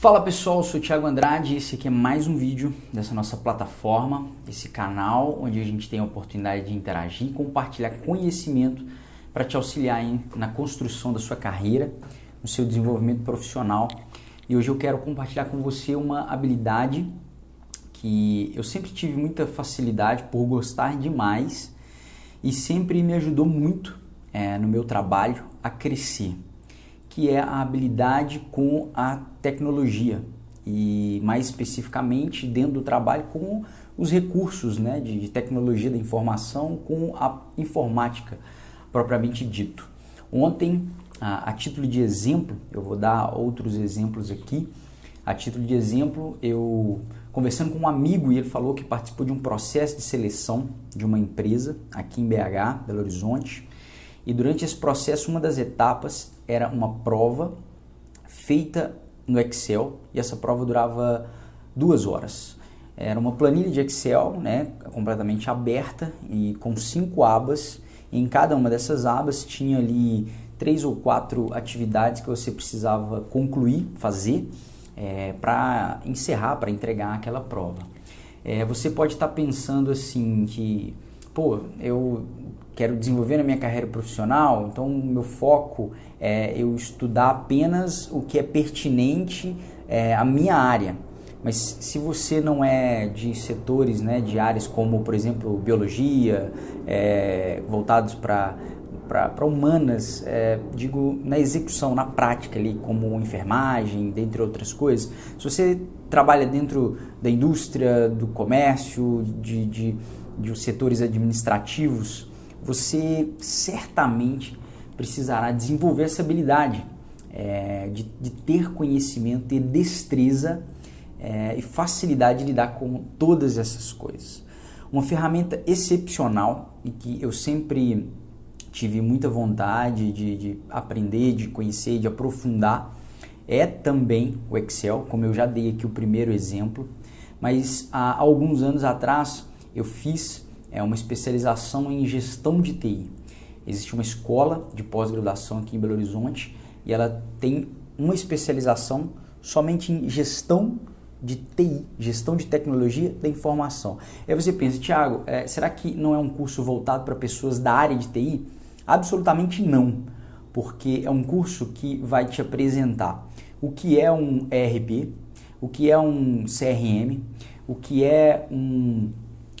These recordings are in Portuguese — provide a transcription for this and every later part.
Fala pessoal, sou o Thiago Andrade e esse aqui é mais um vídeo dessa nossa plataforma, esse canal onde a gente tem a oportunidade de interagir e compartilhar conhecimento para te auxiliar em, na construção da sua carreira, no seu desenvolvimento profissional. E hoje eu quero compartilhar com você uma habilidade que eu sempre tive muita facilidade por gostar demais e sempre me ajudou muito é, no meu trabalho a crescer que é a habilidade com a tecnologia e mais especificamente dentro do trabalho com os recursos né, de tecnologia da informação com a informática propriamente dito. Ontem, a, a título de exemplo, eu vou dar outros exemplos aqui. A título de exemplo, eu conversando com um amigo e ele falou que participou de um processo de seleção de uma empresa aqui em BH, Belo Horizonte, e durante esse processo, uma das etapas era uma prova feita no Excel e essa prova durava duas horas. Era uma planilha de Excel, né, completamente aberta e com cinco abas. E em cada uma dessas abas tinha ali três ou quatro atividades que você precisava concluir, fazer, é, para encerrar, para entregar aquela prova. É, você pode estar pensando assim que, pô, eu quero desenvolver na minha carreira profissional, então meu foco é eu estudar apenas o que é pertinente é, à minha área. Mas se você não é de setores, né, de áreas como, por exemplo, biologia, é, voltados para para humanas, é, digo na execução, na prática ali, como enfermagem, dentre outras coisas. Se você trabalha dentro da indústria, do comércio, de, de, de setores administrativos, você certamente precisará desenvolver essa habilidade é, de, de, ter conhecimento, ter destreza é, e facilidade de lidar com todas essas coisas. Uma ferramenta excepcional e que eu sempre tive muita vontade de, de aprender, de conhecer, de aprofundar é também o Excel, como eu já dei aqui o primeiro exemplo, mas há alguns anos atrás eu fiz é uma especialização em gestão de TI. Existe uma escola de pós-graduação aqui em Belo Horizonte e ela tem uma especialização somente em gestão de TI, gestão de tecnologia da informação. Aí você pensa, Tiago, é, será que não é um curso voltado para pessoas da área de TI? Absolutamente não, porque é um curso que vai te apresentar o que é um ERP, o que é um CRM, o que é um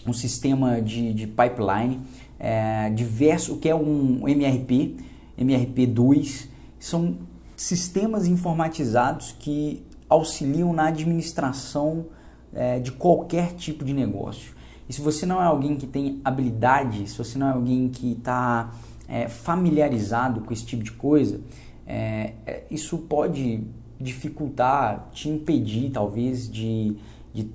um sistema de, de pipeline é, diverso, o que é um MRP, MRP2, são sistemas informatizados que auxiliam na administração é, de qualquer tipo de negócio. E se você não é alguém que tem habilidade, se você não é alguém que está é, familiarizado com esse tipo de coisa, é, é, isso pode dificultar, te impedir talvez de, de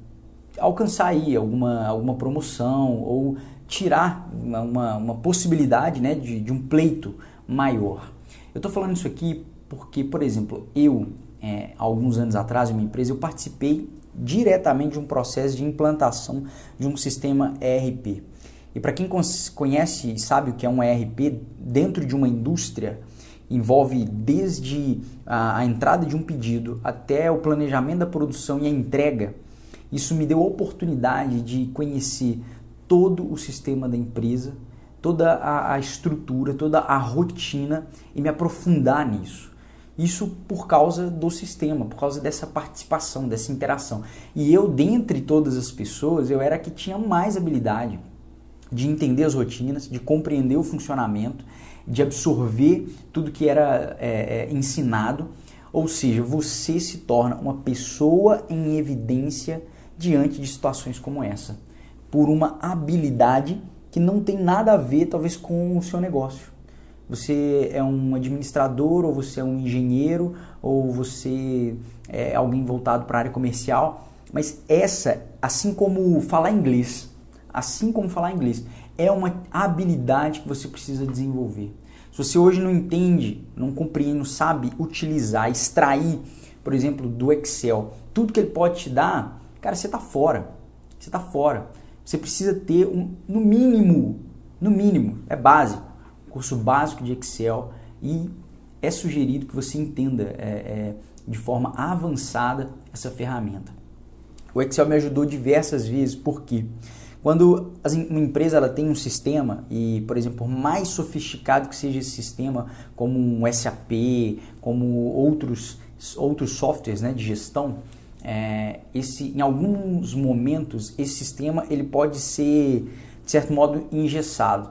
alcançar aí alguma, alguma promoção ou tirar uma, uma, possibilidade né, de, de um pleito maior. Eu estou falando isso aqui porque, por exemplo, eu, é, alguns anos atrás, em uma empresa, eu participei diretamente de um processo de implantação de um sistema ERP. E para quem conhece e sabe o que é um ERP, dentro de uma indústria, envolve desde a, a entrada de um pedido até o planejamento da produção e a entrega isso me deu a oportunidade de conhecer todo o sistema da empresa, toda a, a estrutura, toda a rotina e me aprofundar nisso. Isso por causa do sistema, por causa dessa participação, dessa interação. E eu, dentre todas as pessoas, eu era a que tinha mais habilidade de entender as rotinas, de compreender o funcionamento, de absorver tudo que era é, é, ensinado. Ou seja, você se torna uma pessoa em evidência diante de situações como essa, por uma habilidade que não tem nada a ver, talvez, com o seu negócio. Você é um administrador, ou você é um engenheiro, ou você é alguém voltado para a área comercial, mas essa, assim como falar inglês, assim como falar inglês, é uma habilidade que você precisa desenvolver. Se você hoje não entende, não compreende, não sabe utilizar, extrair, por exemplo, do Excel, tudo que ele pode te dar, Cara, você está fora. Você está fora. Você precisa ter um, no mínimo, no mínimo, é básico, curso básico de Excel e é sugerido que você entenda é, é, de forma avançada essa ferramenta. O Excel me ajudou diversas vezes, por quê? Quando uma empresa ela tem um sistema e, por exemplo, por mais sofisticado que seja esse sistema, como um SAP, como outros, outros softwares né, de gestão, é, esse, em alguns momentos esse sistema ele pode ser, de certo modo, engessado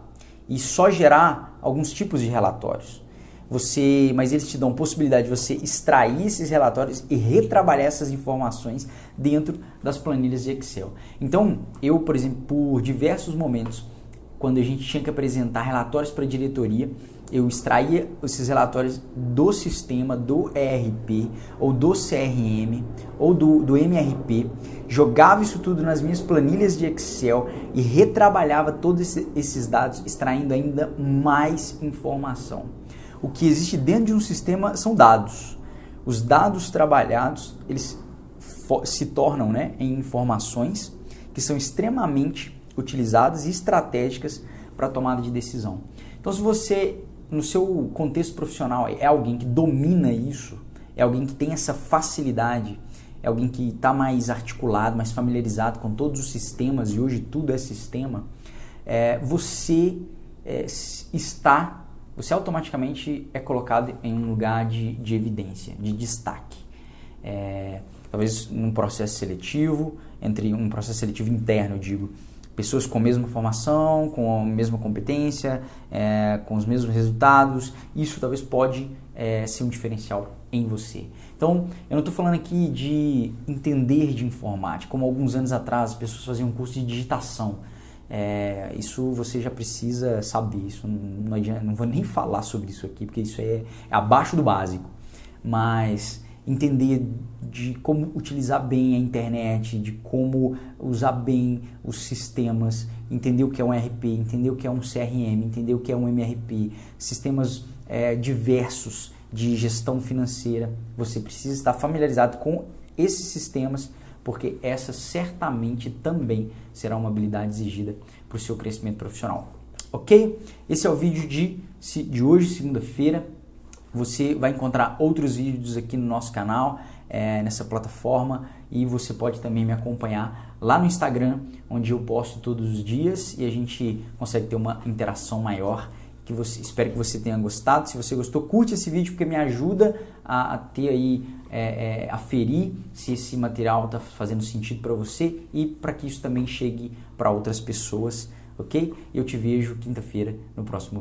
e só gerar alguns tipos de relatórios você, mas eles te dão possibilidade de você extrair esses relatórios e retrabalhar essas informações dentro das planilhas de Excel. Então, eu, por exemplo, por diversos momentos, quando a gente tinha que apresentar relatórios para a diretoria, eu extraía esses relatórios do sistema, do ERP, ou do CRM, ou do, do MRP, jogava isso tudo nas minhas planilhas de Excel e retrabalhava todos esses dados, extraindo ainda mais informação o que existe dentro de um sistema são dados. Os dados trabalhados, eles se tornam né, em informações que são extremamente utilizadas e estratégicas para tomada de decisão. Então, se você, no seu contexto profissional, é alguém que domina isso, é alguém que tem essa facilidade, é alguém que está mais articulado, mais familiarizado com todos os sistemas, e hoje tudo é sistema, é, você é, está você automaticamente é colocado em um lugar de, de evidência, de destaque. É, talvez num processo seletivo, entre um processo seletivo interno, eu digo, pessoas com a mesma formação, com a mesma competência, é, com os mesmos resultados, isso talvez pode é, ser um diferencial em você. Então, eu não estou falando aqui de entender de informática, como alguns anos atrás as pessoas faziam um curso de digitação. É, isso você já precisa saber. Isso não, adianta, não vou nem falar sobre isso aqui, porque isso é, é abaixo do básico. Mas entender de como utilizar bem a internet, de como usar bem os sistemas, entender o que é um RP, entender o que é um CRM, entender o que é um MRP, sistemas é, diversos de gestão financeira. Você precisa estar familiarizado com esses sistemas porque essa certamente também será uma habilidade exigida para o seu crescimento profissional. Ok? Esse é o vídeo de, de hoje, segunda-feira. Você vai encontrar outros vídeos aqui no nosso canal, é, nessa plataforma, e você pode também me acompanhar lá no Instagram, onde eu posto todos os dias e a gente consegue ter uma interação maior. Que você, espero que você tenha gostado. Se você gostou, curte esse vídeo porque me ajuda a, a ter aí é, é, aferir se esse material está fazendo sentido para você e para que isso também chegue para outras pessoas, ok? Eu te vejo quinta-feira no próximo